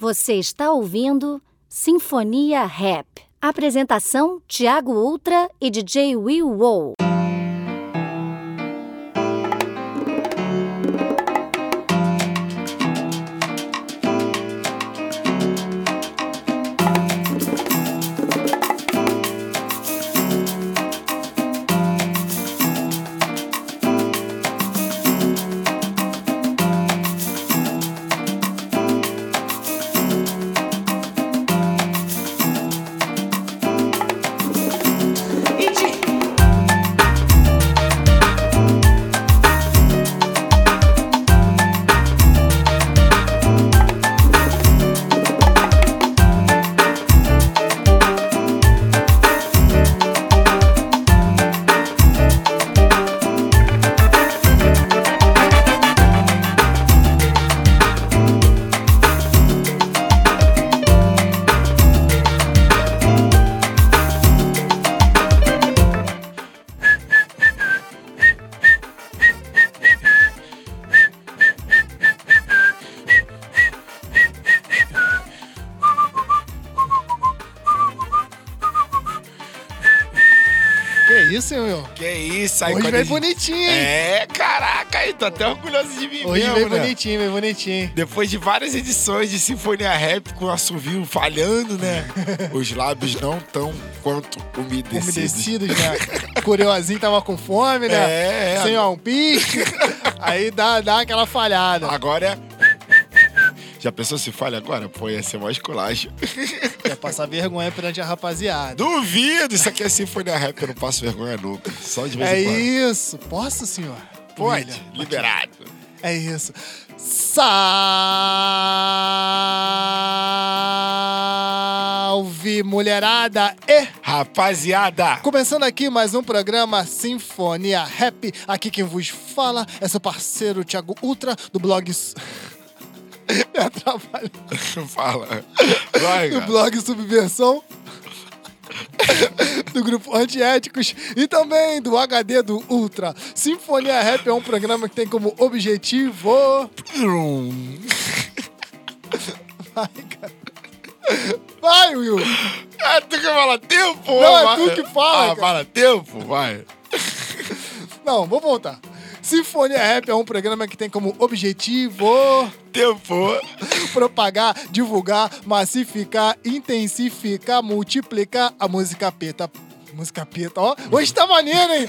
Você está ouvindo Sinfonia Rap. Apresentação: Tiago Ultra e DJ Will Wow. Aí Hoje veio gente- bonitinho, hein? É, caraca, aí tô até orgulhoso de mim Hoje mesmo, veio né? bonitinho, veio bonitinho. Depois de várias edições de Sinfonia Rap com o assovio falhando, né? Os lábios não tão quanto umedecidos. Umedecidos, né? Curiosinho tava com fome, né? É, é. Sem ó, um pique. Aí dá, dá aquela falhada. Agora é... Já pensou se falha agora? Pô, ia ser mais colagem. Quer passar vergonha perante a rapaziada. Duvido! Isso aqui é Sinfonia Rap, eu não passo vergonha nunca. Só de vez É em quando. isso. Posso, senhor? Pode, William? liberado. É isso. Salve, mulherada! E Rapaziada! Começando aqui mais um programa Sinfonia Rap. Aqui quem vos fala é seu parceiro Thiago Ultra, do blog... Me atrapalha. Fala. Vai, Do cara. blog Subversão. do grupo Antiéticos e também do HD do Ultra. Sinfonia Rap é um programa que tem como objetivo... Vai, cara. Vai, Will! Ah, tu que fala tempo? Não, é tu que fala, Ah, cara. fala tempo? Vai. Não, vou voltar. Sinfonia Rap é um programa que tem como objetivo Tempo. propagar, divulgar, massificar, intensificar, multiplicar a música preta. Música preta, ó. Hoje tá maneiro, hein?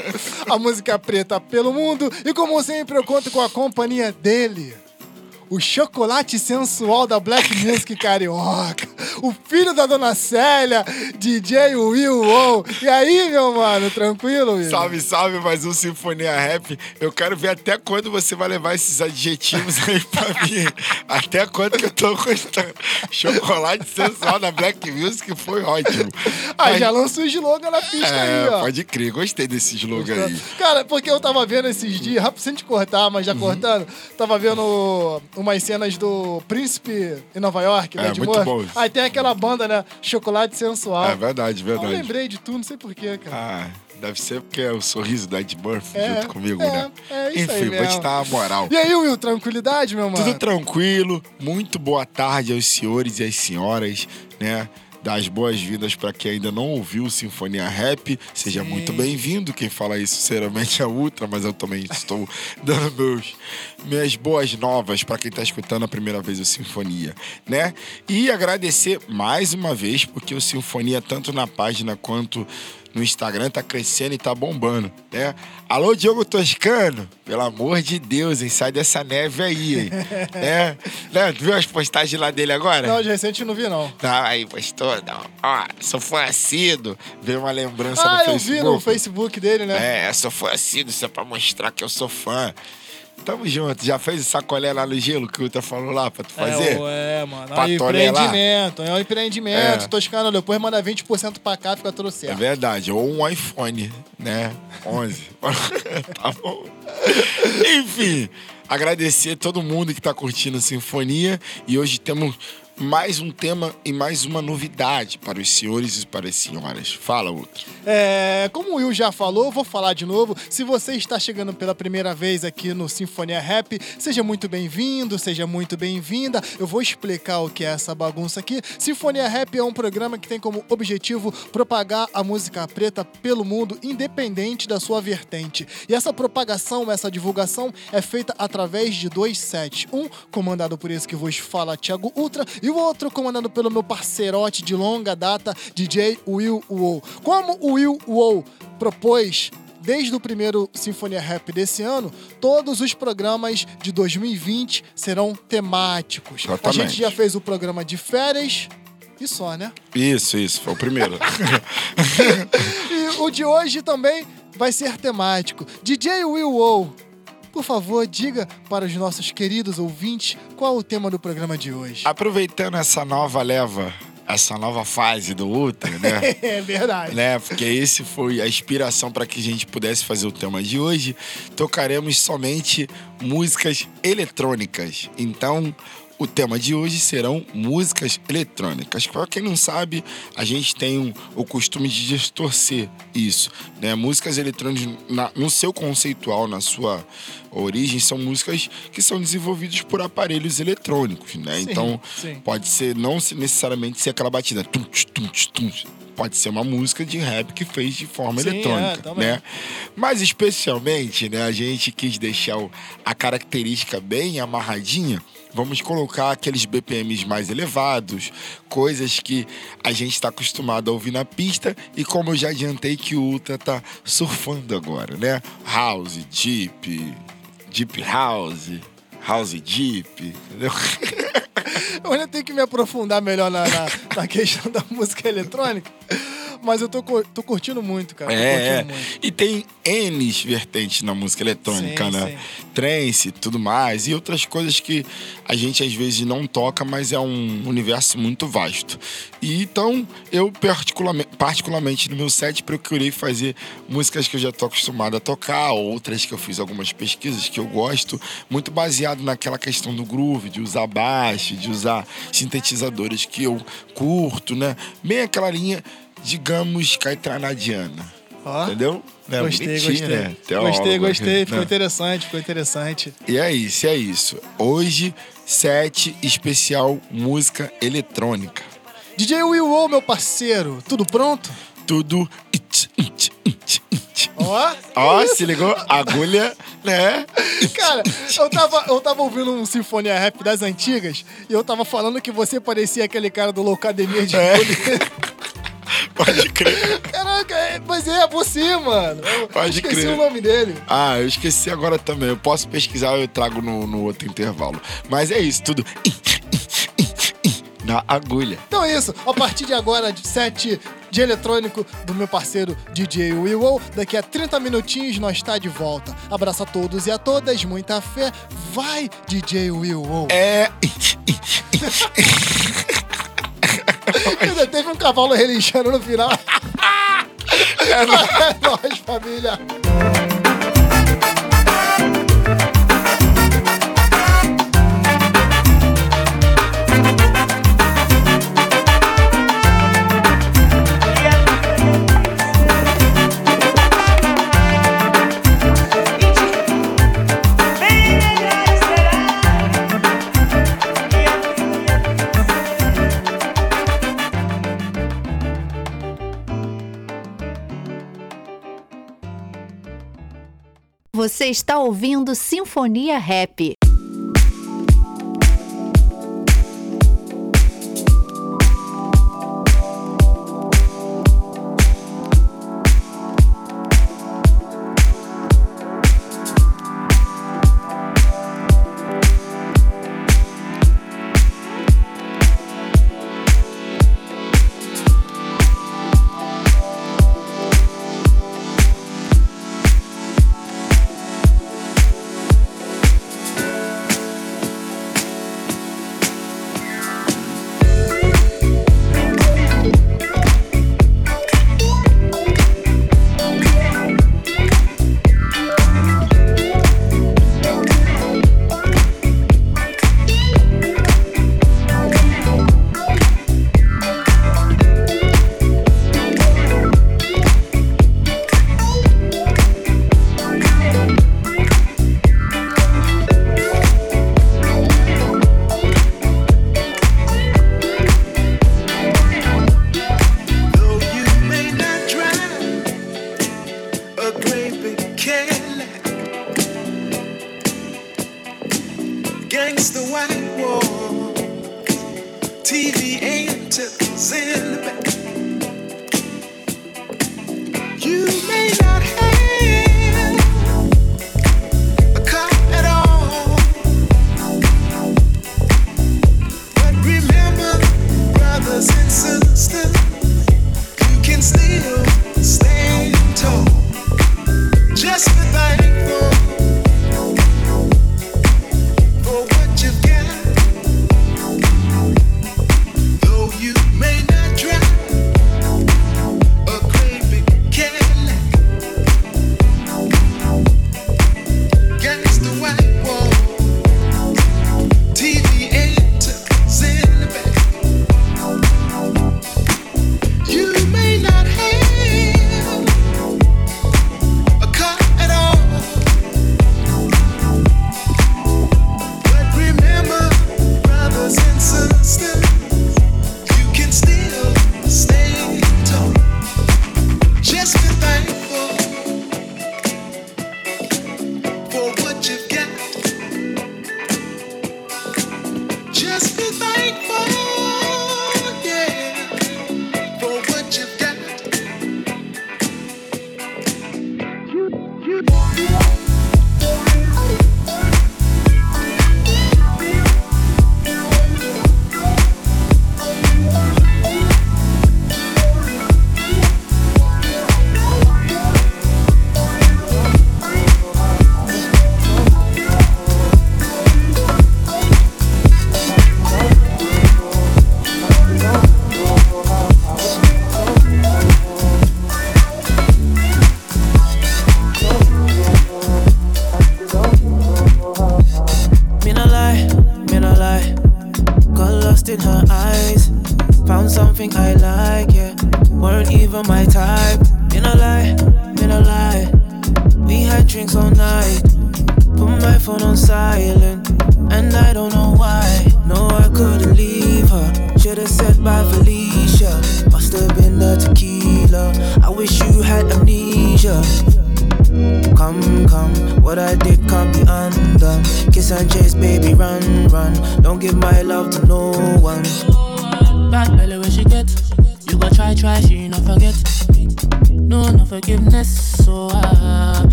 A música preta pelo mundo. E como sempre, eu conto com a companhia dele. O chocolate sensual da Black Music Carioca. O filho da Dona Célia, DJ Will Wow. E aí, meu mano, tranquilo, Will? Salve, salve, mais um Sinfonia Rap. Eu quero ver até quando você vai levar esses adjetivos aí pra mim. Até quando que eu tô gostando. Chocolate sensual da Black Music foi ótimo. Ah, Mas- já lançou o slogan na pista É, aí, ó. pode crer, gostei desse slogan aí. Cara, porque eu tava vendo esses dias, rápido sem te cortar, mas Uhum. já cortando, tava vendo umas cenas do Príncipe em Nova York, né? É, de muito bom isso. Aí tem aquela banda, né? Chocolate Sensual. É verdade, eu verdade. lembrei de tudo, não sei porquê, cara. Ah, deve ser porque é o sorriso do Ed Murphy É, junto comigo, é, né? é isso Enfim, aí vou te mesmo. dar uma moral. E aí, Will, tranquilidade, meu mano? Tudo tranquilo, muito boa tarde aos senhores e às senhoras, né? Das boas-vindas para quem ainda não ouviu Sinfonia Rap. Seja Sim. muito bem-vindo. Quem fala isso, sinceramente, é Ultra, mas eu também estou dando meus, minhas boas novas para quem está escutando a primeira vez o Sinfonia, né? E agradecer mais uma vez, porque o Sinfonia, tanto na página quanto no Instagram tá crescendo e tá bombando, né? Alô, Diogo Toscano, pelo amor de Deus, hein? Sai dessa neve aí, hein? né? né? Tu viu as postagens lá dele agora? Não, de recente eu não vi, não. Tá, aí postou, não. Ó, sou fã assíduo. Veio uma lembrança ah, no eu Facebook. vi no Facebook dele, né? É, sou fã assíduo, isso é pra mostrar que eu sou fã. Tamo junto. Já fez o sacolé lá no gelo que o Ultra falou lá pra tu fazer? É, é mano. Pra Aí, tolerar? empreendimento. É um empreendimento. É. Toscano, depois manda 20% pra cá, fica tudo É certo. verdade, ou um iPhone, né? 11. tá bom. Enfim, agradecer todo mundo que tá curtindo a Sinfonia e hoje temos mais um tema e mais uma novidade para os senhores e para as senhoras. Fala, outro. É, como o Will já falou, vou falar de novo. Se você está chegando pela primeira vez aqui no Sinfonia Rap, seja muito bem-vindo, seja muito bem-vinda. Eu vou explicar o que é essa bagunça aqui. Sinfonia Rap é um programa que tem como objetivo propagar a música preta pelo mundo, independente da sua vertente. E essa propagação, essa divulgação é feita através de dois sets. Um comandado por esse que vos fala, Thiago Ultra, e o outro comandado pelo meu parceirote de longa data, DJ Will Wow. Como o Will Wow propôs desde o primeiro Sinfonia Rap desse ano, todos os programas de 2020 serão temáticos. A Exatamente. gente já fez o programa de férias e só, né? Isso, isso, foi o primeiro. E o de hoje também vai ser temático. DJ Will Wow, por favor, diga para os nossos queridos ouvintes qual o tema do programa de hoje. Aproveitando essa nova leva, essa nova fase do Ultra, né? É verdade. né? Porque esse foi a inspiração para que a gente pudesse fazer o tema de hoje. Tocaremos somente músicas eletrônicas. Então, o tema de hoje serão músicas eletrônicas. Para quem não sabe, a gente tem um- o costume de distorcer isso, né? Músicas eletrônicas na- no seu conceitual, na sua origem, são músicas que são desenvolvidas por aparelhos eletrônicos, né? Sim, então, sim. pode ser não necessariamente ser aquela batida tum, tum, tum, pode ser uma música de rap que fez de forma Sim, é, eletrônica, também. né? Mas especialmente, né, a gente quis deixar a característica bem amarradinha. Vamos colocar aqueles BPMs mais elevados, coisas que a gente está acostumado a ouvir na pista e como eu já adiantei que o Ultra tá surfando agora, né? House, Deep, Deep House, House Deep, entendeu? Eu ainda tenho que me aprofundar melhor na, na, na questão da música eletrônica. Mas eu tô, tô curtindo muito, cara. É, é. muito. E tem N vertentes na música eletrônica, Sim, né? sim. Trance e tudo mais. E outras coisas que a gente às vezes não toca, mas é um universo muito vasto. E então, eu particularmente, particularmente no meu set procurei fazer músicas que eu já tô acostumado a tocar, outras que eu fiz algumas pesquisas que eu gosto, muito baseado naquela questão do groove, de usar baixo, de usar sintetizadores que eu curto, né? Bem aquela linha, digamos, caetranadiana. Ó, Entendeu? É, gostei, bonitinho, gostei. né? Gostei, Teólogo, gostei. Ficou né? interessante, ficou interessante. E é isso, é isso. Hoje, set especial música eletrônica. DJ Will Wow, meu parceiro, tudo pronto? Tudo. Ó, Ó, se ligou? Agulha, né? Cara, eu tava, eu tava ouvindo um Sinfonia Rap das antigas e eu tava falando que você parecia aquele cara do Loucademia de É. Pode crer. Caraca, é- mas é você, mano. Eu Pode esqueci crer. o nome dele. Ah, eu esqueci agora também. Eu posso pesquisar, eu trago no, no outro intervalo. Mas é isso, tudo. Na agulha. Então é isso. A partir de agora, de 7 de eletrônico do meu parceiro DJ Will. Daqui a 30 minutinhos nós está de volta. Abraço a todos e a todas, muita fé. Vai, DJ Will. É. Ainda teve um cavalo relinchando no final. é É nóis, família. Você está ouvindo Sinfonia Rap.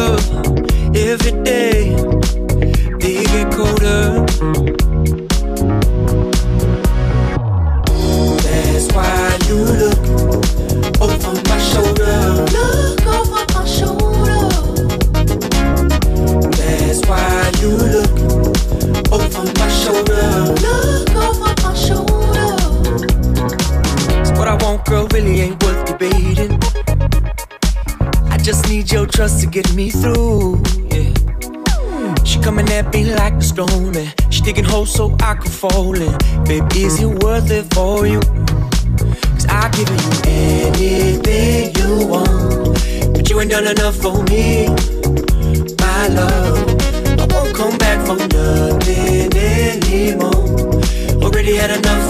up every day. They get colder. trust to get me through. Yeah. She coming at me like a stone, and she digging holes so I can fall in. Baby, is it worth it for you? Cause I've given you anything you want, but you ain't done enough for me, my love. I won't come back for nothing anymore. Already had enough.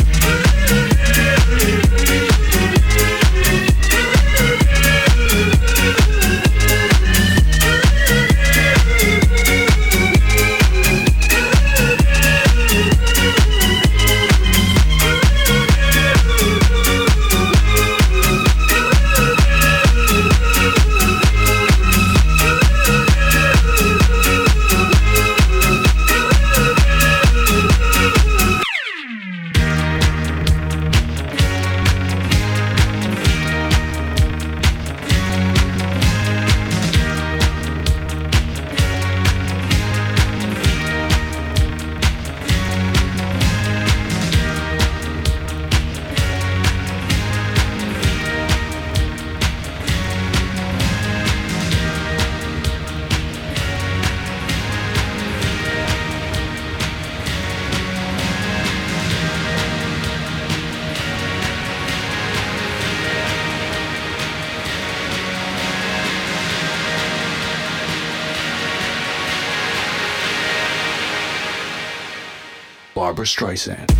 Streisand.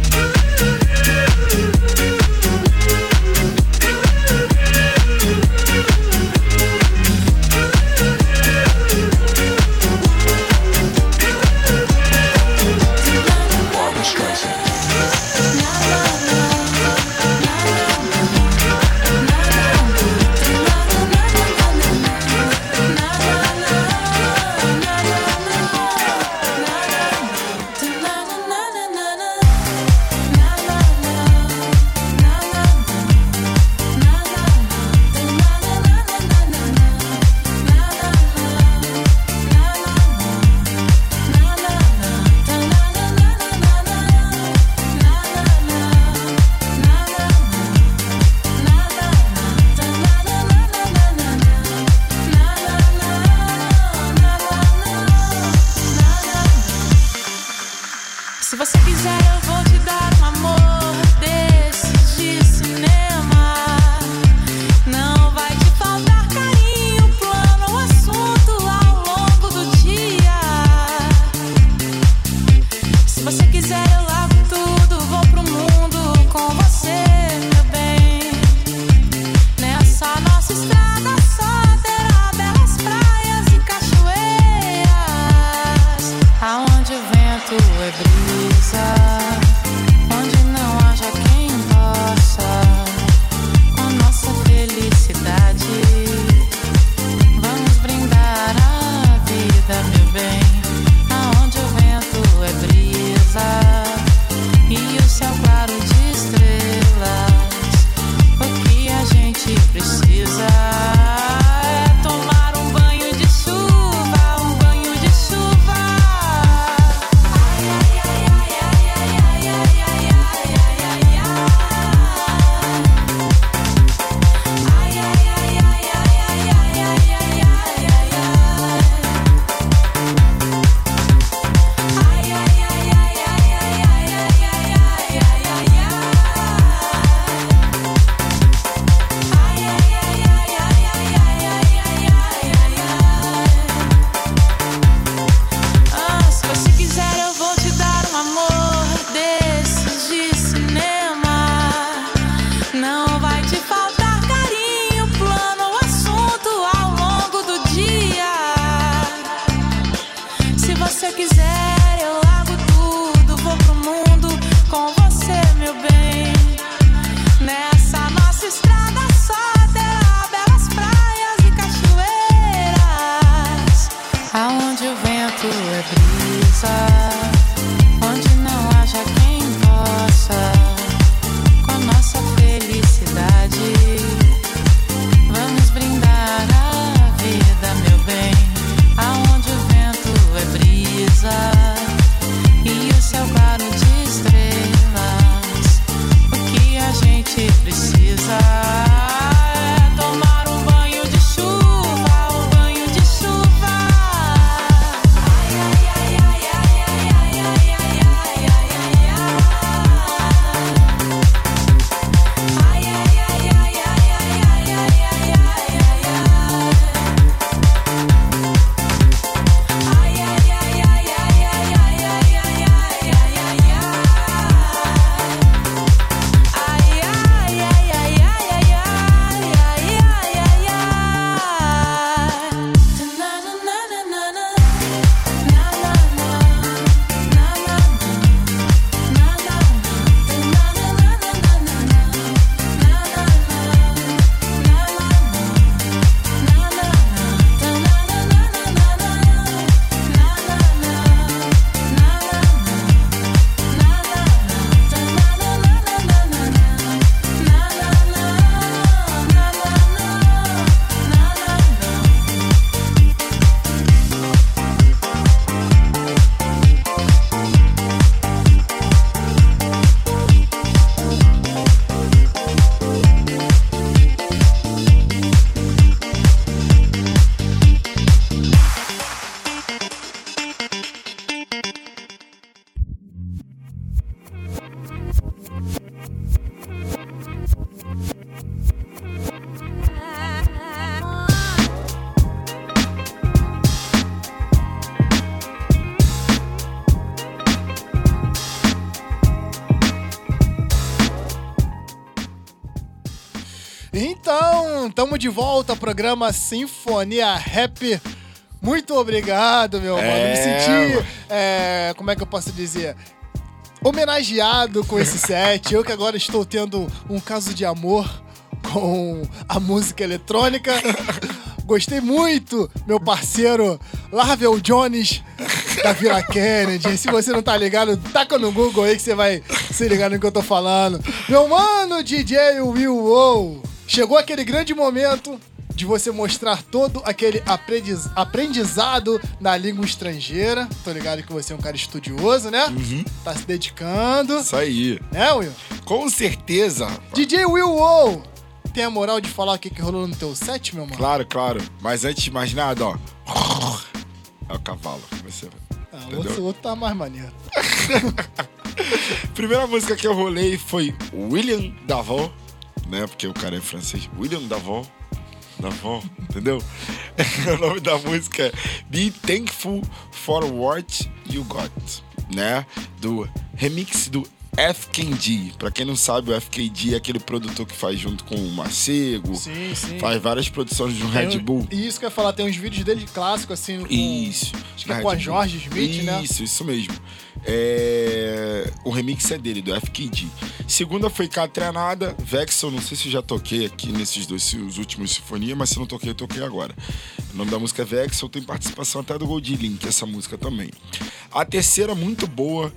De volta ao programa Sinfonia Rap. Muito obrigado, meu mano. Me É, senti, é, como é que eu posso dizer? Homenageado com esse set. Eu que agora estou tendo um caso de amor com a música eletrônica. Gostei muito, meu parceiro Larvel Jones da Vila Kennedy. Se você não tá ligado, taca no Google aí que você vai se ligar no que eu tô falando. Meu mano, DJ Will Wow. Chegou aquele grande momento de você mostrar todo aquele aprendiz- aprendizado na língua estrangeira. Tô ligado que você é um cara estudioso, né? Tá se dedicando. Isso aí. Né, Will? Com certeza. DJ Will Wow. Tem a moral de falar o que, que rolou no teu set, meu mano? Claro, claro. Mas antes de mais nada, ó. É o cavalo. Você... Ah, o outro, outro tá mais maneiro. Primeira música que eu rolei foi William Davon, né? Porque o cara é francês. William Davon. Davon, entendeu? o nome da música é Be Thankful for What You Got, né? Do remix do FKG. Pra quem não sabe, o FKG é aquele produtor que faz junto com o Macego. Sim, sim. Faz várias produções de um Red um- Bull. Isso que eu ia falar, tem uns vídeos dele clássicos, assim, com... Isso. Acho que é com a Bull. Jorge Smith, né? Isso, isso mesmo. É, O remix é dele, do FKD. Segunda foi Catrenada, Vexel, não sei se já toquei aqui nesses dois os últimos Sinfonia, mas se não toquei, eu toquei agora. O nome da música é Vexel, tem participação até do Gold Link, essa música também. A terceira, muito boa,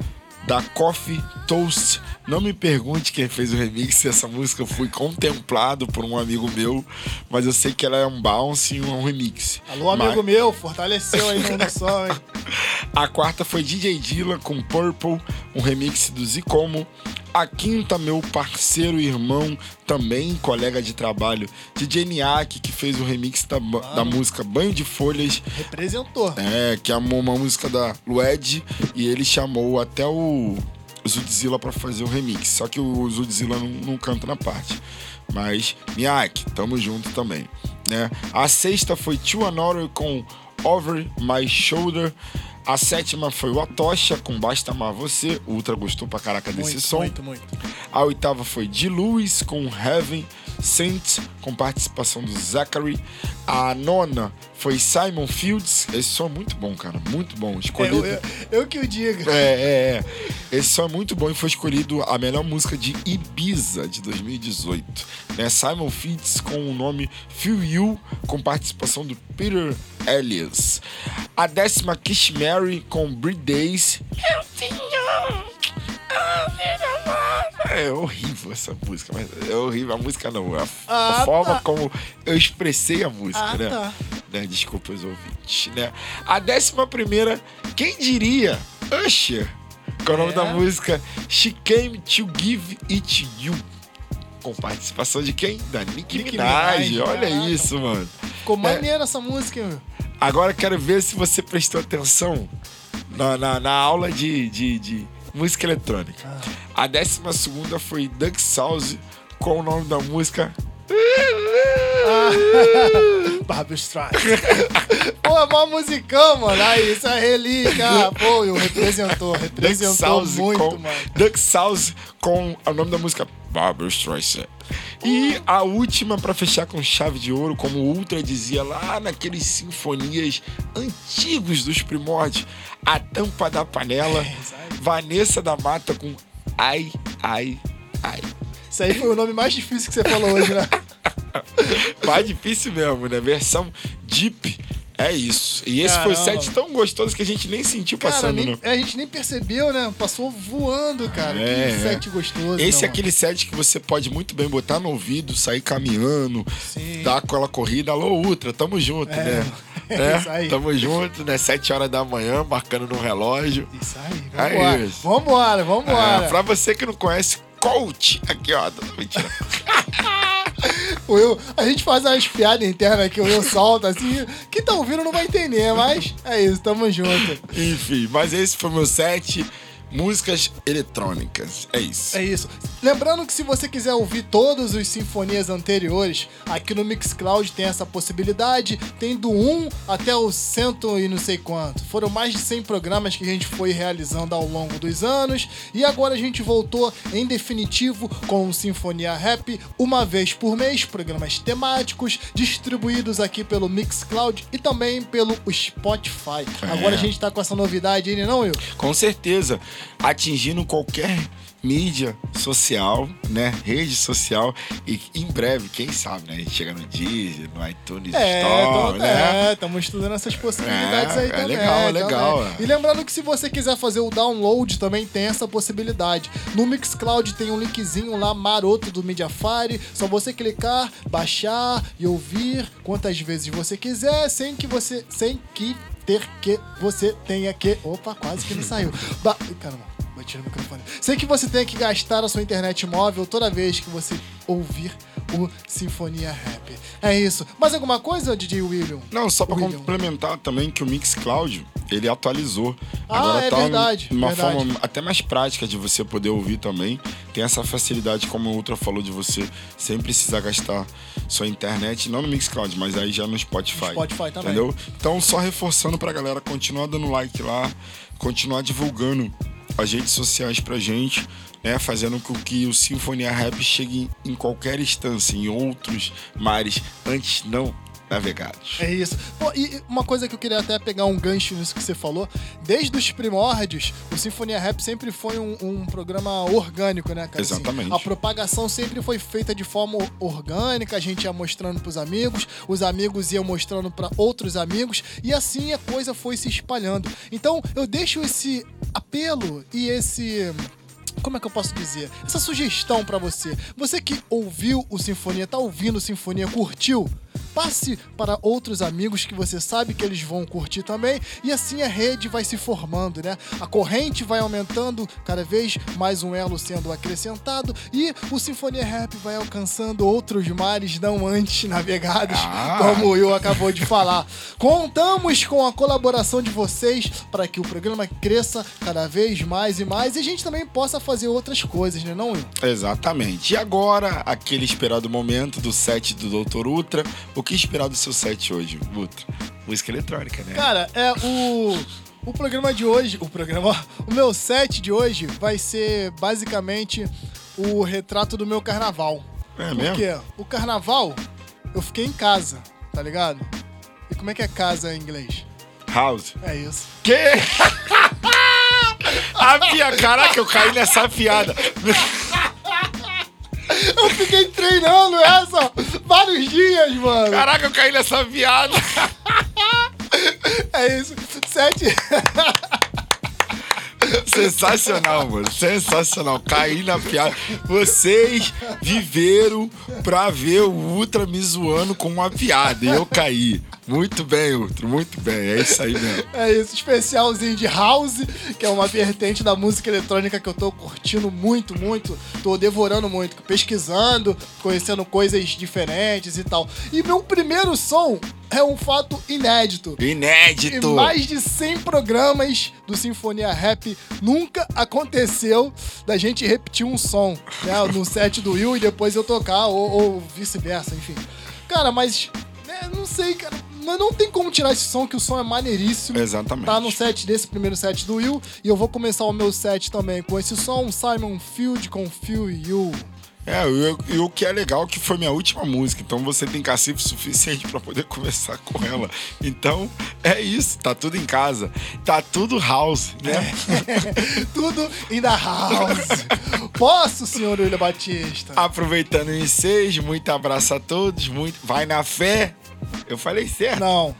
da Coffee Toast. Não me pergunte quem fez o remix dessa música, eu fui contemplado por um amigo meu, mas eu sei que ela é um bounce e um remix. Alô, amigo Mas- meu, fortaleceu aí no som, hein? a quarta foi DJ Dilla com Purple, um remix do Zicomo. A quinta, meu parceiro irmão, também colega de trabalho, DJ Niak, que fez o remix da, da música Banho de Folhas, Representou. é, que é uma, uma música da Lued, e ele chamou até o Zudzilla pra fazer o remix. Só que o Zudzilla não, não canta na parte. Mas, Niak, tamo junto também. Né? A sexta foi Tio Anoro com Over My Shoulder. A sétima foi o Atocha com Basta Amar Você. O Ultra gostou pra caraca desse Muito, som. muito, muito. A oitava foi de Lewis com Heaven Saint, com participação do Zachary. A nona foi Simon Fields. Esse som é muito bom, cara. Muito bom. É, Escolhido. eu, eu, eu que o diga. É, é, é. Esse som é muito bom e foi escolhido a melhor música de Ibiza de 2018. Né? Simon Fields com o nome Feel You, com participação do Peter Elias. A décima Kiss Mary com Breed Days. Eu tinha. É horrível essa música, mas é horrível. A música não, a, a Ah, forma tá. como eu expressei a música, Ah, né? tá. né? Desculpa os ouvintes, né? A décima primeira, quem diria? Usher, com o nome É. da música She Came to Give It You. Com participação de quem? Da Nicki, Nicki Minaj. Minaj, Olha caraca. isso, mano. Ficou maneira essa música, meu. Agora quero ver se você prestou atenção na, na, na aula de, de, de música eletrônica. Ah. A décima segunda foi Duck South com o nome da música. Barbra Streisand. Pô, é mó musicão, mano. Aí, isso é relíquia. Ah, Pô, eu representou, Duck representou South muito, com, mano. Duck South com o nome da música Barbara Streisand. E a última pra fechar com chave de ouro, como o Ultra dizia lá naqueles sinfonias antigos dos primórdios, a tampa da panela, aí. Vanessa da Mata com Ai, Ai, Ai. Isso aí foi o nome mais difícil que você falou hoje, né? Mais difícil mesmo, né? Versão Deep. É isso. E esse foi o Caramba. set tão gostoso que a gente nem sentiu Cara, passando. nem- no- a gente nem percebeu, né? Passou voando, cara. É, que set gostoso. Esse meu é aquele set que você pode muito bem botar no ouvido, sair caminhando, Sim. dar aquela corrida. Alô, Ultra, tamo junto, É, né? é É, isso aí. Tamo junto, né? Sete horas da manhã, marcando no relógio. Isso aí, É vambora. isso. Vambora, vambora. É, pra você que não conhece, coach. Aqui, ó. Mentira. O Will, a gente faz umas piadas internas que o Will solta assim. Quem tá ouvindo não vai entender, mas é isso, tamo junto. Enfim, mas esse foi meu set. Músicas eletrônicas. É isso. É isso. Lembrando que se você quiser ouvir todos os sinfonias anteriores, aqui no Mixcloud tem essa possibilidade. Tem do 1 até o cento e não sei quanto. Foram mais de 100 programas que a gente foi realizando ao longo dos anos. E agora a gente voltou em definitivo com o Sinfonia Rap, uma vez por mês, programas temáticos, distribuídos aqui pelo Mixcloud e também pelo Spotify. É. Agora a gente tá com essa novidade aí, não, eu? Com certeza. Atingindo qualquer mídia social, né? Rede social. E em breve, quem sabe, né? A gente chega no Deezer, no iTunes É, Store, né? estamos estudando essas possibilidades É, aí é também. legal, é também. legal, é. E lembrando que se você quiser fazer o download, também tem essa possibilidade. No Mixcloud tem um linkzinho lá maroto do Mediafire, só você clicar, baixar e ouvir quantas vezes você quiser, sem que você, sem que ter que você tenha que, opa, quase que me saiu. Ba... Caramba. Bati no microfone. Sei que você tem que gastar a sua internet móvel toda vez que você ouvir o Sinfonia Rap. É isso. Mais alguma coisa, DJ William? Não, só pra William. complementar também que o Mixcloud, ele atualizou. Ah, Agora é tá verdade, uma verdade. forma até mais prática de você poder ouvir também. Tem essa facilidade, como o Ultra falou, de você sem precisar gastar sua internet, não no Mixcloud, mas aí já no Spotify. Spotify também. Entendeu? Então, só reforçando pra galera continuar dando like lá, continuar divulgando as redes sociais pra gente, né? Fazendo com que o Sinfonia Rap chegue em qualquer instância, em outros mares antes não navegados. É isso. Pô, e uma coisa que eu queria até pegar um gancho nisso que você falou, desde os primórdios, o Sinfonia Rap sempre foi um, um programa orgânico, né, cara? Assim, Exatamente. a propagação sempre foi feita de forma orgânica, a gente ia mostrando pros amigos, os amigos iam mostrando para outros amigos, e assim a coisa foi se espalhando. Então, eu deixo esse apelo e esse como é que eu posso dizer? Essa sugestão pra você. Você que ouviu o Sinfonia, tá ouvindo o Sinfonia, curtiu? Passe para outros amigos que você sabe que eles vão curtir também, e assim a rede vai se formando, né? A corrente vai aumentando, cada vez mais um elo sendo acrescentado, e o Sinfonia Rap vai alcançando outros mares não antes navegados, Ah. como o Will acabou de falar. Contamos com a colaboração de vocês para que o programa cresça cada vez mais e mais e a gente também possa fazer outras coisas, né, não, Will? Exatamente. E agora, aquele esperado momento do set do Dr. Ultra. O que esperar do seu set hoje, Ultra? Música eletrônica, né? Cara, é o. O programa de hoje, o programa, o meu set de hoje vai ser basicamente o retrato do meu carnaval. É Por mesmo? quê? O carnaval, eu fiquei em casa, tá ligado? E como é que é casa em inglês? House. É isso. Que? A pia... Caraca, eu caí nessa piada. Eu fiquei treinando essa vários dias, mano. Caraca, eu caí nessa piada. É isso. Sete. Sensacional, mano. Sensacional. Caí na piada. Vocês viveram pra ver o Ultra me zoando com uma piada. E eu caí. Muito bem, Ultra. Muito bem. É isso aí mesmo. É isso, especialzinho de house, que é uma vertente da música eletrônica que eu tô curtindo muito, muito. Tô devorando muito, pesquisando, conhecendo coisas diferentes e tal. E meu primeiro som é um fato inédito. Em Inédito. mais de 100 programas do Sinfonia Rap, nunca aconteceu da gente repetir um som né, no set do Will e depois eu tocar, ou, ou vice-versa, enfim. Cara, mas né, não sei, cara. Mas não tem como tirar esse som, que o som é maneiríssimo. Exatamente. Tá no set desse primeiro set do Will. E eu vou começar o meu set também com esse som, Simon Field com Feel You. É, e o que é legal é que foi minha última música, então você tem cacife suficiente pra poder começar com ela. Então, é isso, tá tudo em casa. Tá tudo house, né? Tudo in the house. Posso, senhor William Batista? Aproveitando o ensejo, muito abraço a todos, muito vai na fé. Eu falei certo. Não.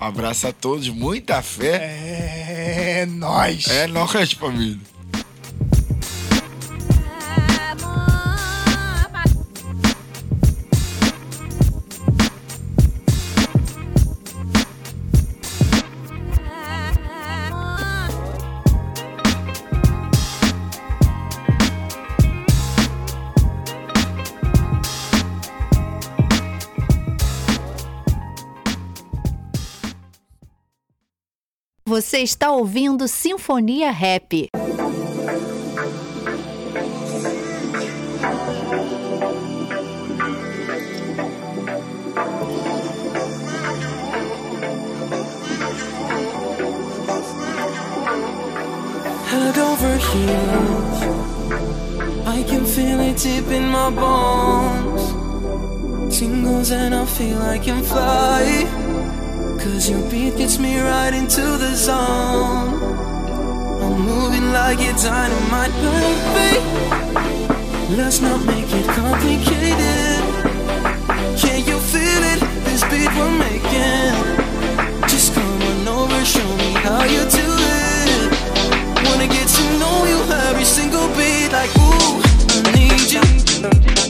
Abraço a todos, muita fé. É nóis. É nóis, família. Você está ouvindo Sinfonia Rap. Head over heels. I can feel it deep in my bones. Tingles and I feel I can fly. Cause your beat gets me right into the zone. I'm moving like it's dynamite, baby. Let's not make it complicated. Can you feel it? This beat we're making Just come on over, show me how you do it. Wanna get to know you every single beat Like, ooh, I need you.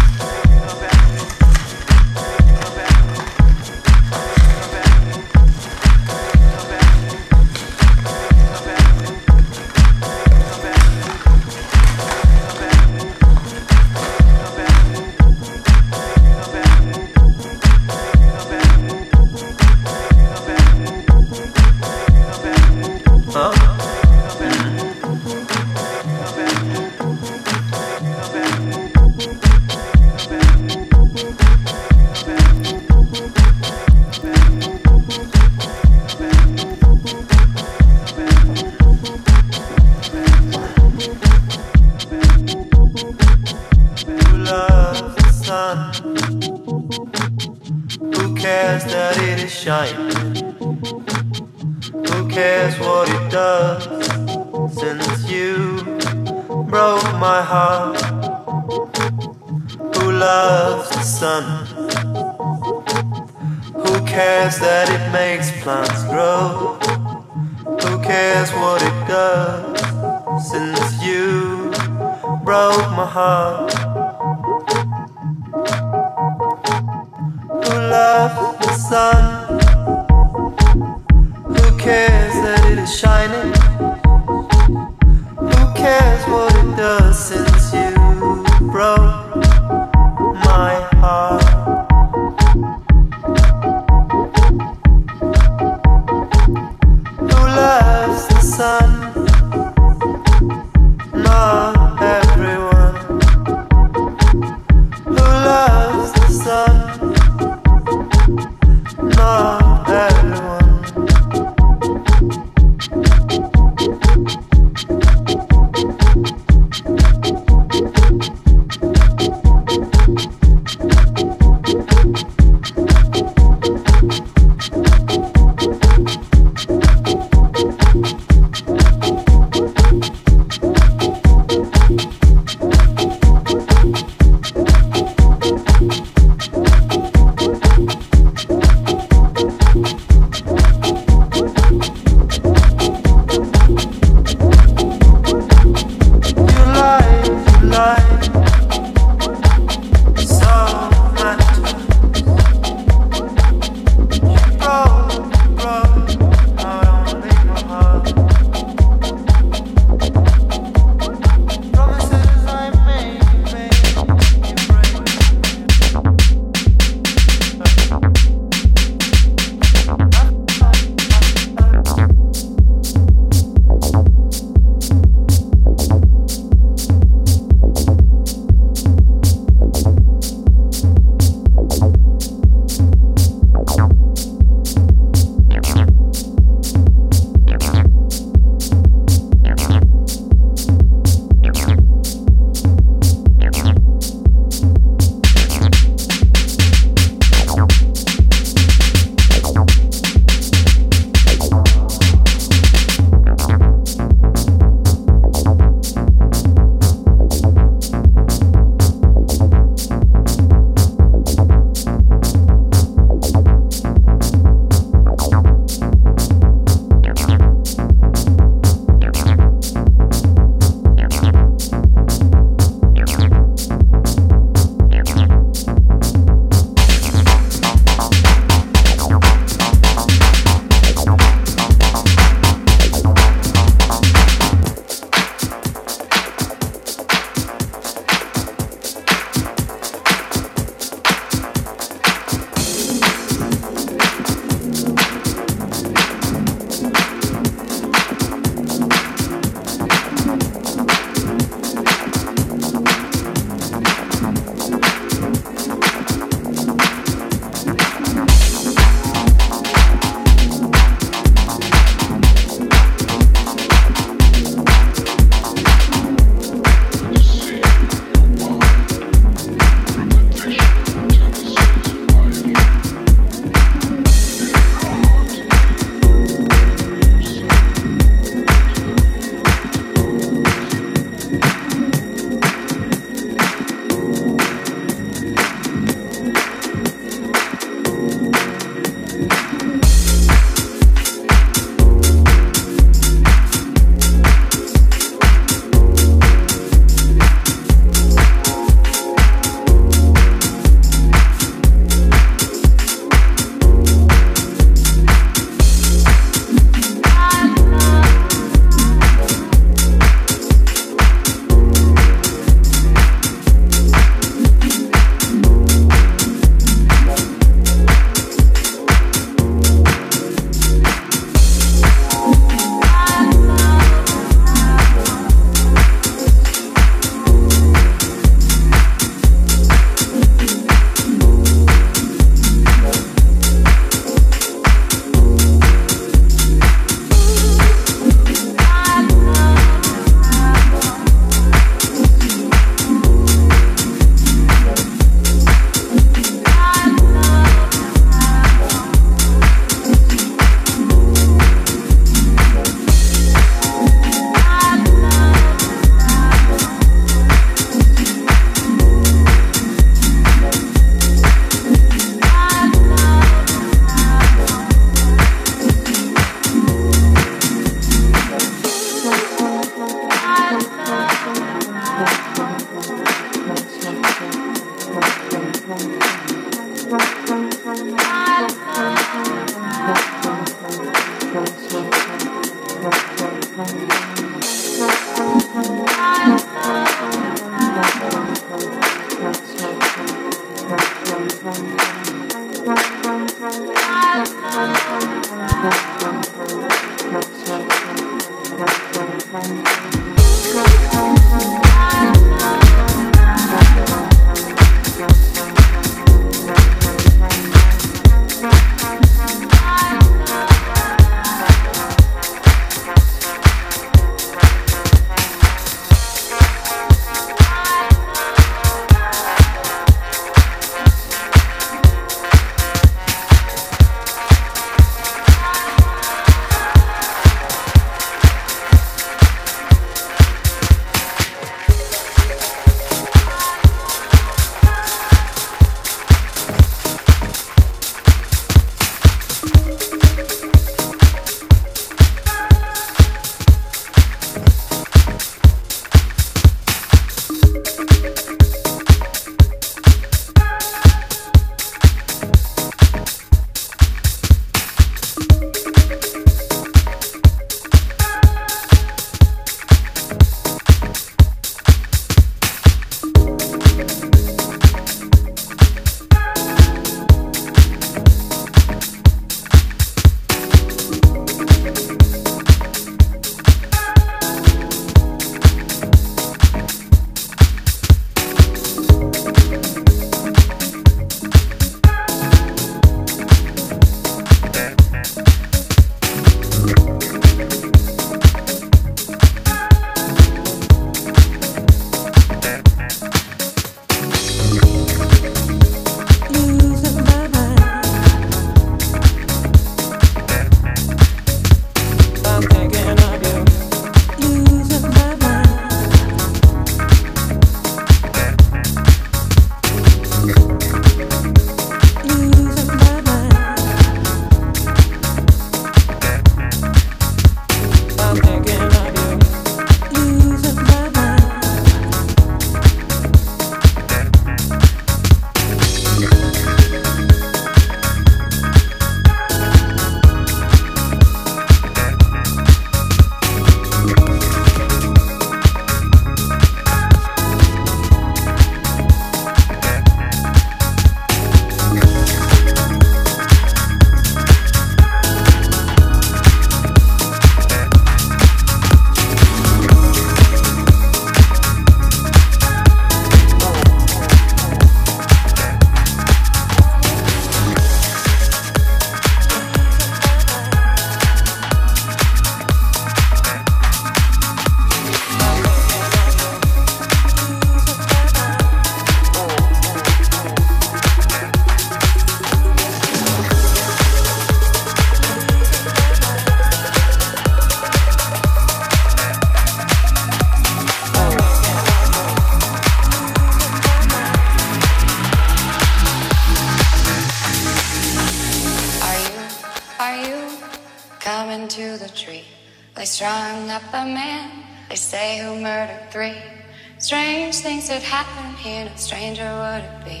things that happen here, no stranger would it be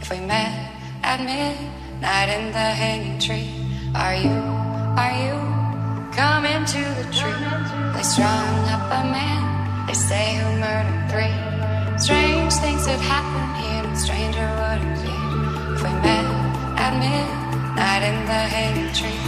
if we met at midnight in the hanging tree. Are you, are you coming to the tree? They strung up a man, they say who murdered three. Strange things that happen here, no stranger would it be if we met at midnight in the hanging tree.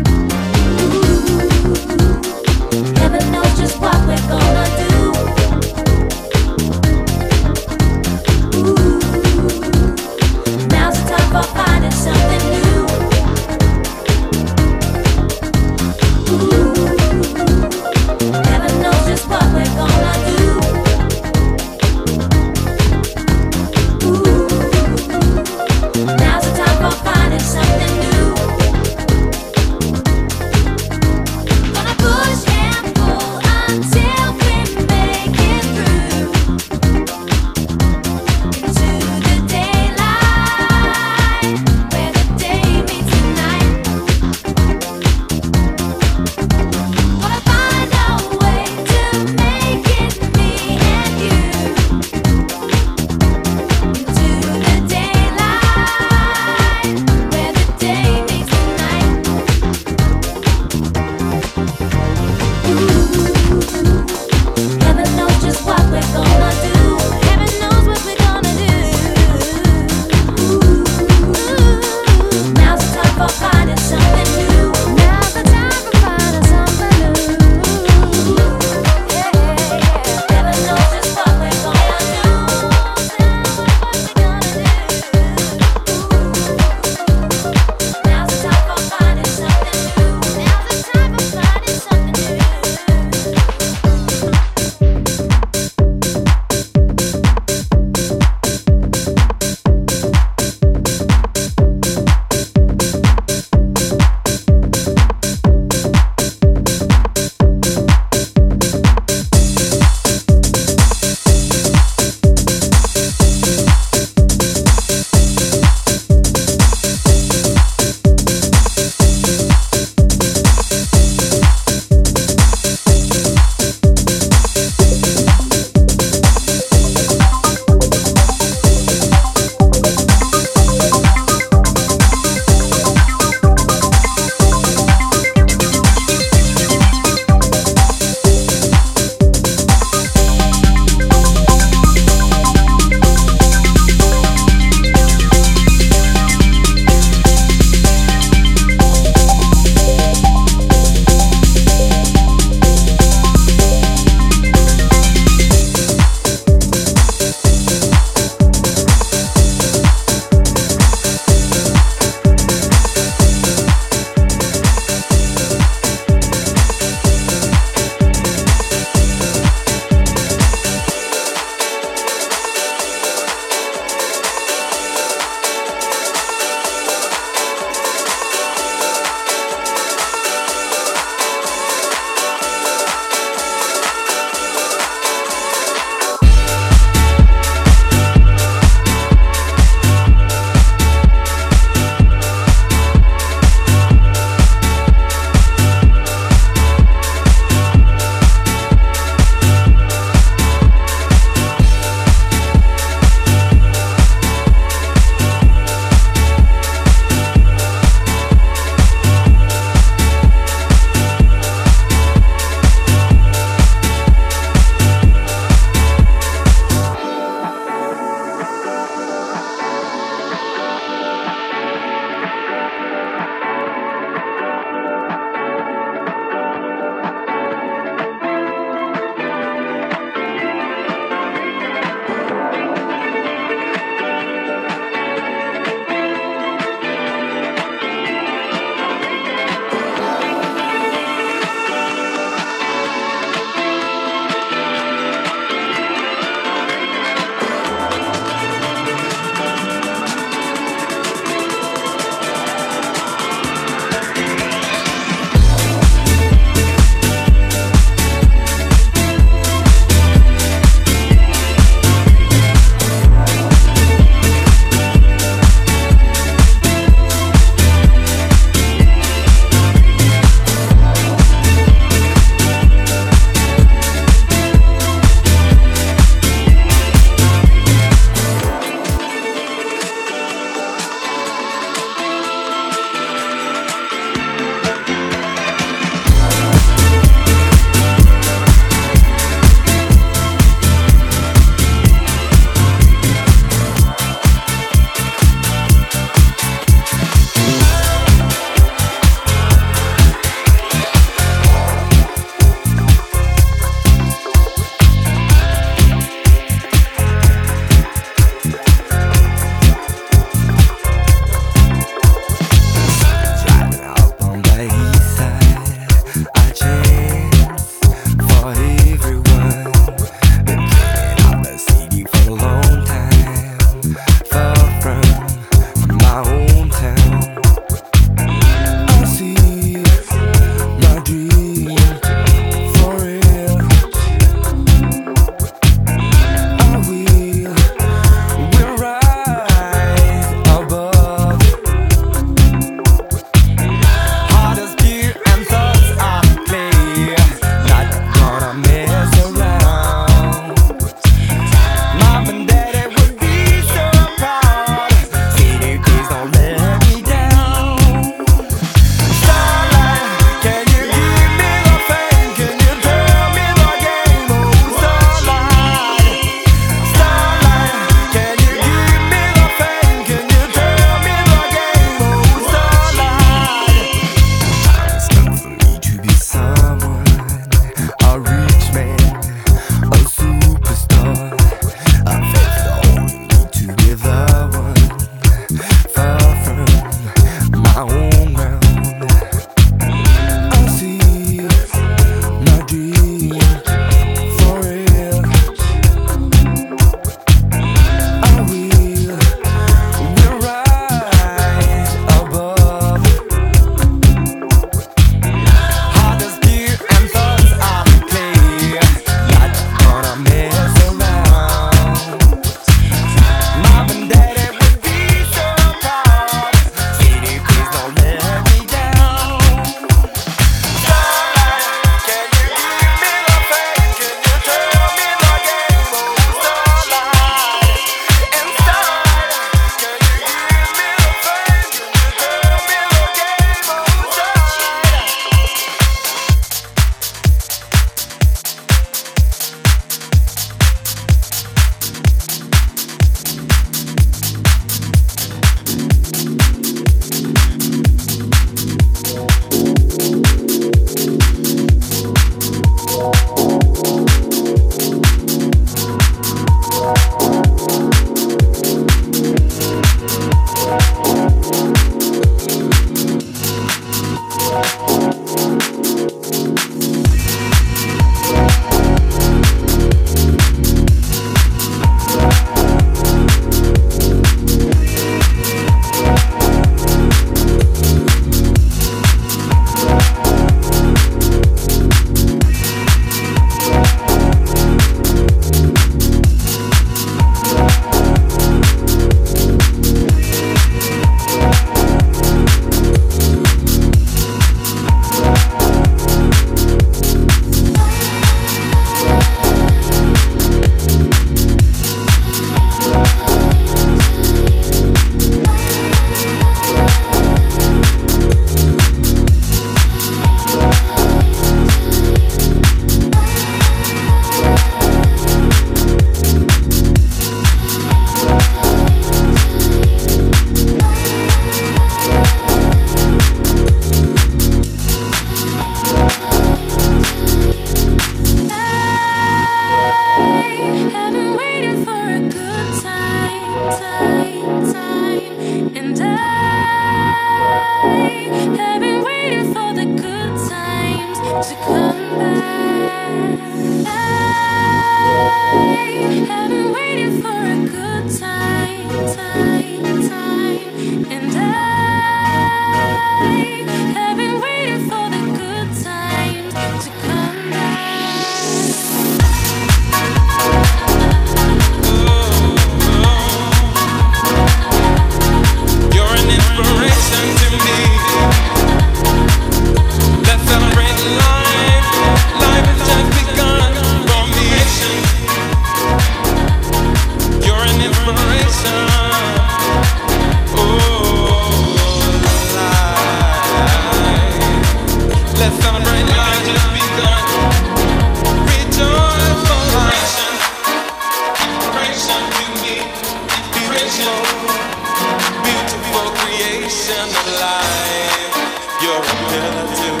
your relative.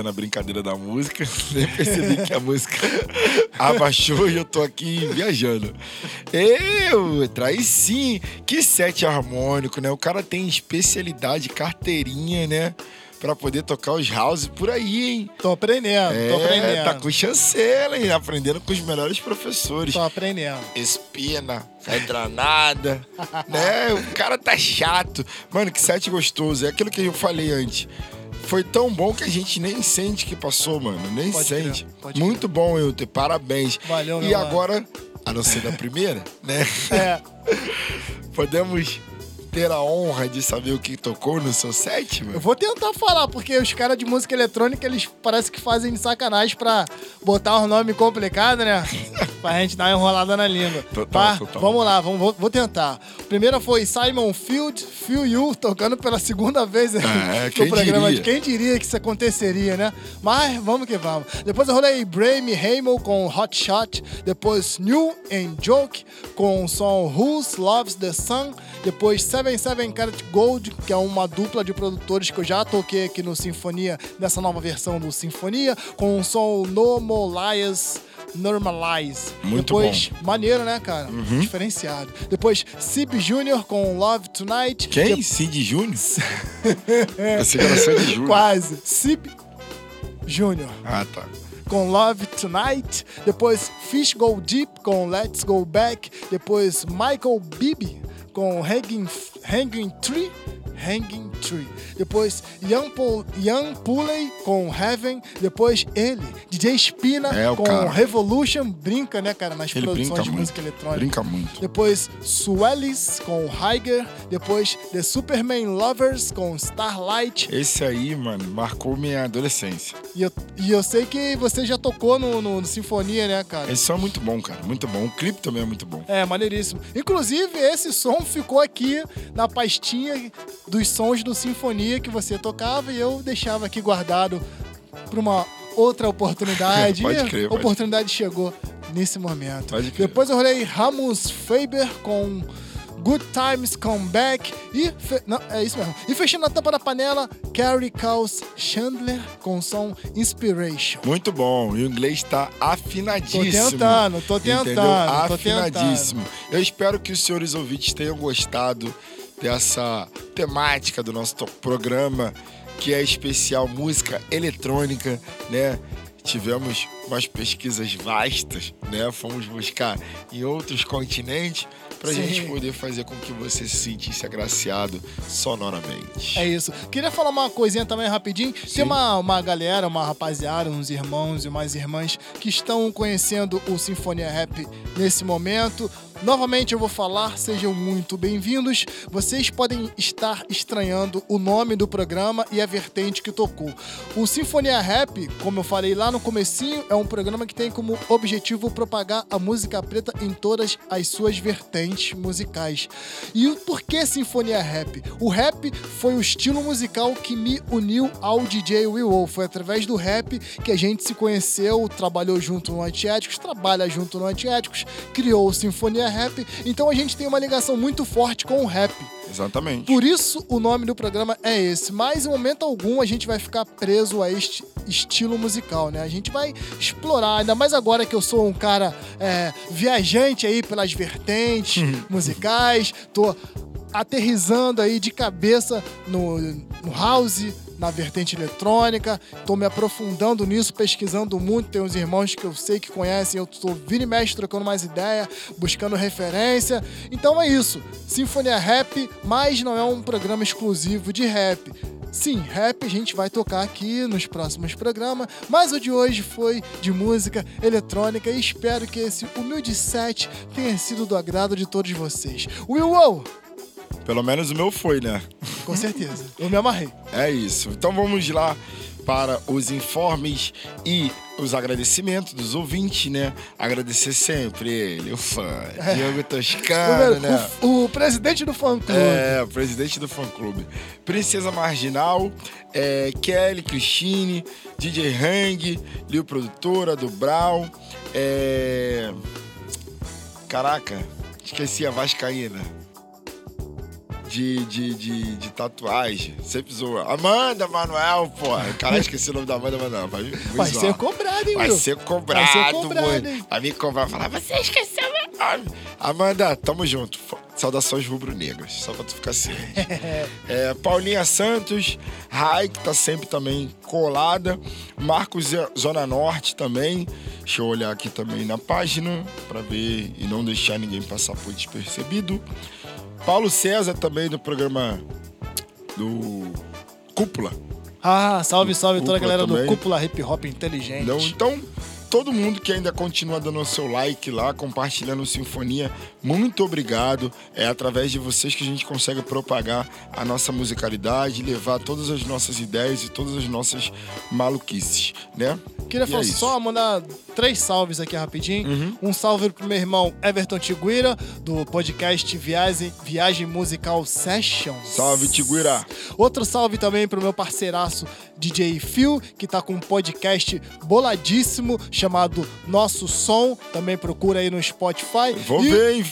Fazendo a brincadeira da música. Nem percebi que a música abaixou e eu tô aqui viajando. Eu, traz sim. Que set harmônico, né? O cara tem especialidade, carteirinha, né? Pra poder tocar os houses por aí, hein? Tô aprendendo, tô aprendendo. É, tá com chancela, hein? Aprendendo com os melhores professores. Tô aprendendo. Espina, nada, né? O cara tá chato. Mano, que set gostoso. É aquilo que eu falei antes. Foi tão bom que a gente nem sente que passou, mano. Nem Pode sente. Muito bom, Wilter. Parabéns. Valeu, E meu mano. agora, a não ser da primeira, né? É, Podemos ter a honra de saber o que tocou no seu set, mano? eu vou tentar falar, porque os caras de música eletrônica, eles parece que fazem de sacanagem pra botar um nome complicado, né? pra gente dar uma enrolada na língua. Total, Tá? total. Vamos lá, vamos, vou, vou tentar. Primeira foi Simon Field, Feel You, tocando pela segunda vez aí É, no quem programa. diria? Quem diria que isso aconteceria, né? Mas vamos que vamos. Depois eu rolei Brame Hamel com Hot Shot. Depois New and Joke com o som Who's Loves the Sun. Depois 77 Carat Gold, que é uma dupla de produtores que eu já toquei aqui no Sinfonia, nessa nova versão do Sinfonia, com o som Normalize. Normalize. Muito Depois, maneiro, né, cara? Diferenciado. Depois, Sib Jr. com Love Tonight. Quem? Cid Júnior? Você que era Sandy Júnior. Quase. Sib Jr. Ah, tá. com Love Tonight. Depois Fish Go Deep com Let's Go Back. Depois Michael Bibi com Hanging, Hanging Tree. Hanging Tree. Depois Young, Pol, Young Pulley com Heaven. Depois ele, DJ Spina É, com cara. Revolution. Brinca, né, cara, nas Ele produções de muito. música eletrônica. Brinca muito. Depois Swellis com Higer. Depois The Superman Lovers com Starlight. Esse aí, mano, marcou minha adolescência. E eu, e eu sei que você já tocou no, no- no Sinfonia, né, cara? Esse som é muito bom, cara. Muito bom. O clipe também é muito bom. É, maneiríssimo. Inclusive, esse som ficou aqui na pastinha dos sons do Sinfonia que você tocava e eu deixava aqui guardado para uma outra oportunidade. Pode crer, a pode oportunidade chegou nesse momento. Pode. Depois eu rolei Ramos Faber com Good Times Come Back e fe- não, é isso mesmo. E fechando a tampa da panela, Carrie Cows Chandler com o som Inspiration. Muito bom. E o inglês tá afinadíssimo. Tô tentando, tô Entendeu? tentando, tô Afinadíssimo. Eu espero que os senhores ouvintes tenham gostado dessa temática do nosso programa, que é especial música eletrônica, né? Tivemos umas pesquisas vastas, né? Fomos buscar em outros continentes pra Sim. gente poder fazer com que você se sentisse agraciado sonoramente. É isso. Queria falar uma coisinha também rapidinho. Tem uma, uma galera, uma rapaziada, uns irmãos e umas irmãs que estão conhecendo o Sinfonia Rap nesse momento. Novamente eu vou falar, sejam muito bem-vindos. Vocês podem estar estranhando o nome do programa e a vertente que tocou. O Sinfonia Rap, como eu falei lá no comecinho, é um programa que tem como objetivo propagar a música preta em todas as suas vertentes musicais. E o porquê Sinfonia Rap? O rap foi o estilo musical que me uniu ao DJ Will. Foi através do rap que a gente se conheceu, trabalhou junto no Antiéticos, trabalha junto no Antiéticos, criou o Sinfonia Rap. Então a gente tem uma ligação muito forte com o rap. Exatamente. Por isso o nome do programa é esse. Mas em momento algum a gente vai ficar preso a este estilo musical, né? A gente vai explorar, ainda mais agora que eu sou um cara é, viajante aí pelas vertentes musicais, tô aterrizando aí de cabeça no, no house, na vertente eletrônica, tô me aprofundando nisso, pesquisando muito, tem uns irmãos que eu sei que conhecem, eu tô vindo e mexe trocando mais ideia, buscando referência. Então é isso, Sinfonia Rap, mas não é um programa exclusivo de rap. Sim, rap a gente vai tocar aqui nos próximos programas, mas o de hoje foi de música eletrônica e espero que esse humilde set tenha sido do agrado de todos vocês. Will, Will Pelo menos o meu foi, né? com certeza, eu me amarrei. É isso. Então vamos lá para os informes e os agradecimentos dos ouvintes, né? Agradecer sempre ele, o fã, Diogo Toscano, O- né? o, o presidente do fã clube. É, o presidente do fã-clube. Princesa Marginal, é, Kelly, Cristine, DJ Hang, Lil Produtora, do Brau. É... Caraca, esqueci a Vascaína. De, de, de, de tatuagem. Sempre zoa. Amanda Manuel, pô. Caralho, esqueci o nome da Amanda Manuel. Vai, me- me Vai zoar. ser cobrado, hein, Vai Will? ser cobrado, Vai ser cobrado, hein? Vai me cobrar falar, você esqueceu meu nome. Amanda, tamo junto. Saudações rubro-negras, só pra tu ficar ciente. É, Paulinha Santos, Rai, que tá sempre também colada. Marcos Zona Norte também. Deixa eu olhar aqui também na página pra ver e não deixar ninguém passar por despercebido. Paulo César também do programa do Cúpula. Ah, salve, salve toda a Cúpula galera do também. Cúpula Hip Hop Inteligente. Não, então, todo mundo que ainda continua dando o seu like lá, compartilhando Sinfonia, muito obrigado. É através de vocês que a gente consegue propagar a nossa musicalidade, levar todas as nossas ideias e todas as nossas maluquices, né? Queria é isso. Uhum. só mandar três salves aqui rapidinho. Um salve pro meu irmão Everton Tiguira, do podcast Viagem, Viagem Musical Sessions. Salve, Tiguira. Outro salve também pro meu parceiraço DJ Phil, que tá com um podcast boladíssimo chamado Nosso Som. Também procura aí no Spotify. Vou E- ver, hein?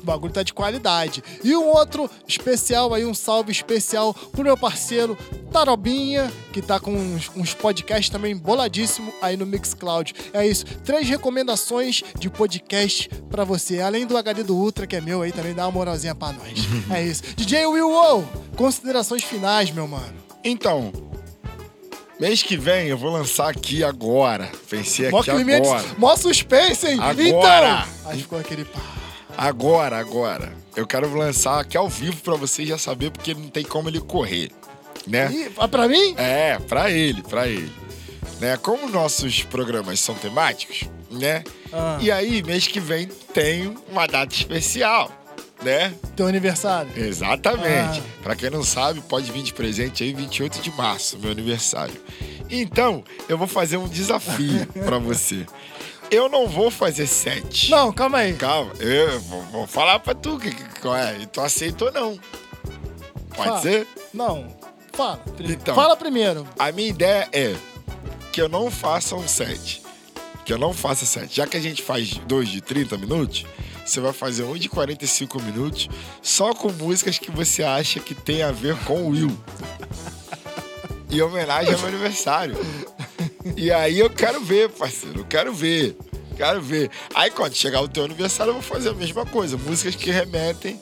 o bagulho tá de qualidade. E um outro especial aí, um salve especial pro meu parceiro Tarobinha, que tá com uns, uns podcasts também boladíssimo aí no Mixcloud. É isso. Três recomendações de podcast pra você. Além do HD do Ultra, que é meu aí, também dá uma moralzinha pra nós. é isso. DJ Will Wow, considerações finais, meu mano. Então, mês que vem eu vou lançar aqui agora. Pensei Mó aqui clima agora. Mó suspense, hein? Agora. Então. Aí ficou aquele pá. Agora, agora. Eu quero lançar aqui ao vivo pra vocês já saber, porque não tem como ele correr, né? Ih, ah, pra mim? É, pra ele, pra ele. Né? Como nossos programas são temáticos, né? Ah. E aí, mês que vem tem uma data especial, né? Teu aniversário. Exatamente. Ah. Pra quem não sabe, pode vir de presente aí 28 de março, meu aniversário. Então, eu vou fazer um desafio pra você. Eu não vou fazer sete. Não, calma aí. Calma, eu vou, vou falar pra tu que, qual é. E tu aceita ou não. Pode Fala. ser? Não. Fala. Então. Fala primeiro. A minha ideia é que eu não faça um set. Que eu não faça set. Já que a gente faz dois de 30 minutos, você vai fazer um de 45 minutos só com músicas que você acha que tem a ver com o Will. Em homenagem ao meu aniversário. E aí eu quero ver, parceiro. Eu quero ver. Quero ver. Aí quando chegar o teu aniversário, eu vou fazer a mesma coisa. Músicas que remetem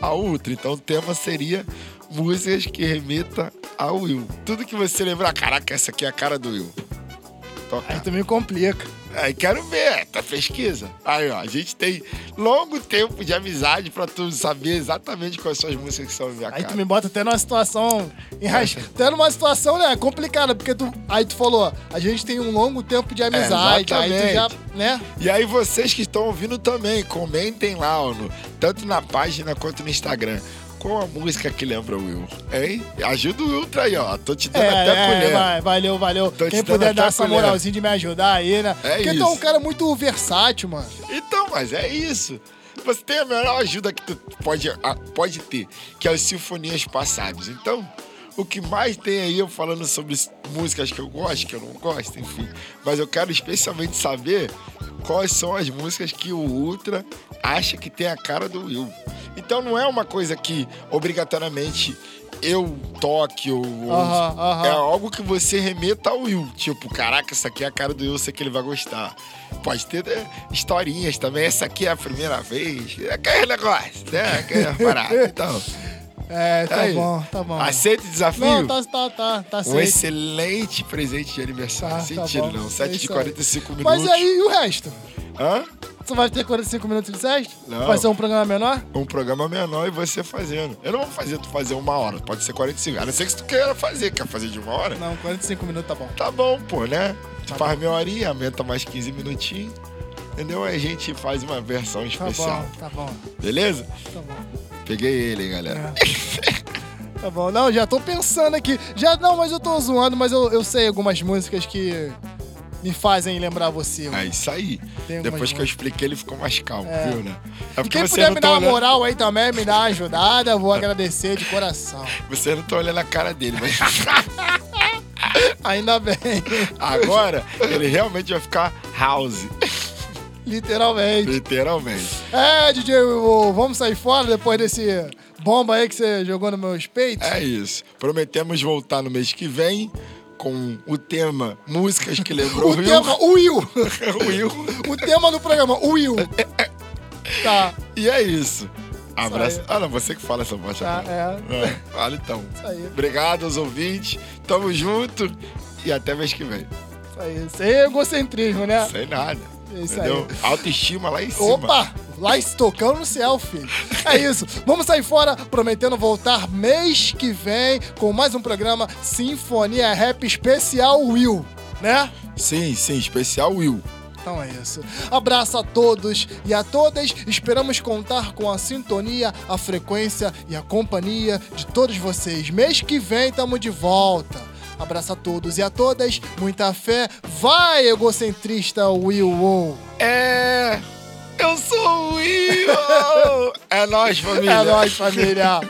ao Ultra. Então o tema seria músicas que remetam ao Will. Tudo que você lembrar, caraca, essa aqui é a cara do Will. Toca. Aí me complica. Aí quero ver, tá pesquisa. Aí, ó, a gente tem longo tempo de amizade pra tu saber exatamente quais são as músicas que são minha Aí cara. tu me bota até numa situação enrasca. Até numa situação, né, complicada, porque tu. Aí tu falou, a gente tem um longo tempo de amizade. aí tu já, né? E aí vocês que estão ouvindo também, comentem lá, ó, no- tanto na página quanto no Instagram. Qual a música que lembra o Will? Hein? Ajuda o Ultra aí, ó. Tô te dando até É, colher. vai, valeu, valeu. Tô Quem puder dar essa colher. moralzinha de me ajudar aí, né? É porque tu é um isso. cara muito versátil, mano. Então, mas é isso. Você tem a melhor ajuda que tu pode, pode ter, que é as sinfonias passadas. Então, o que mais tem aí eu falando sobre músicas que eu gosto, que eu não gosto, enfim. Mas eu quero especialmente saber quais são as músicas que o Ultra acha que tem a cara do Will. Então não é uma coisa que obrigatoriamente eu toque ou. ou- Aham, aham. É algo que você remeta ao Will. Tipo, caraca, essa aqui é a cara do Will, sei que ele vai gostar. Pode ter né, historinhas também. Essa aqui é a primeira vez. É aquele negócio, né? Aquela parada. Então, É, tá aí. bom, tá bom. aceita o desafio? Não, tá, tá, tá, tá Um excelente presente de aniversário. Tá, tá Sentido, bom. não. É 7 de isso aí. 45 minutos. Mas aí e o resto? Hã? Tu vai ter 45 minutos de sexta? Não. Vai ser um programa menor? Um programa menor e você fazendo. Eu não vou fazer tu fazer uma hora, pode ser 45. A não ser que tu queira fazer. Quer fazer de uma hora? Não, 45 minutos tá bom. Tá bom, pô, né? Tu faz meia horinha, aumenta mais 15 minutinhos. Entendeu? Aí a gente faz uma versão Tá especial. bom, tá bom, Beleza? tá bom. Peguei ele, hein, galera. Tá bom, não, já tô pensando aqui. Já não, mas eu tô zoando, mas eu, eu sei algumas músicas que me fazem lembrar você. É isso aí. Depois que eu expliquei, ele ficou mais calmo, É. viu, né? É E quem puder me tá dar uma olhando. moral aí também, me dar uma ajudada, eu vou agradecer de coração. Você não tá olhando a cara dele, mas Ainda bem, agora ele realmente vai ficar house. Literalmente. Literalmente. É, DJ, Will, vamos sair fora depois desse bomba aí que você jogou no meus peitos. É isso. Prometemos voltar no mês que vem com o tema Músicas que lembrou O tema, o Will. Will. O tema do programa, Will. Tá, E é isso. Abraço. Ah, não, você que fala essa parte tá, agora. é. É, Fala então. Isso aí. Obrigado aos ouvintes. Tamo junto e até mês que vem. Isso aí. É egocentrismo, né? Sem nada. Isso entendeu? aí. Autoestima lá em cima. Opa! Lá estocando no céu, filho. É isso. Vamos sair fora, prometendo voltar mês que vem com mais um programa Sinfonia Rap Especial Will, né? Sim, sim, especial Will. Então é isso. Abraço a todos e a todas. Esperamos contar com a sintonia, a frequência e a companhia de todos vocês. Mês que vem estamos de volta. Abraço a todos e a todas. Muita fé. Vai, egocentrista Will Wow. É. Eu sou o Will! é nóis, família. É nóis, família.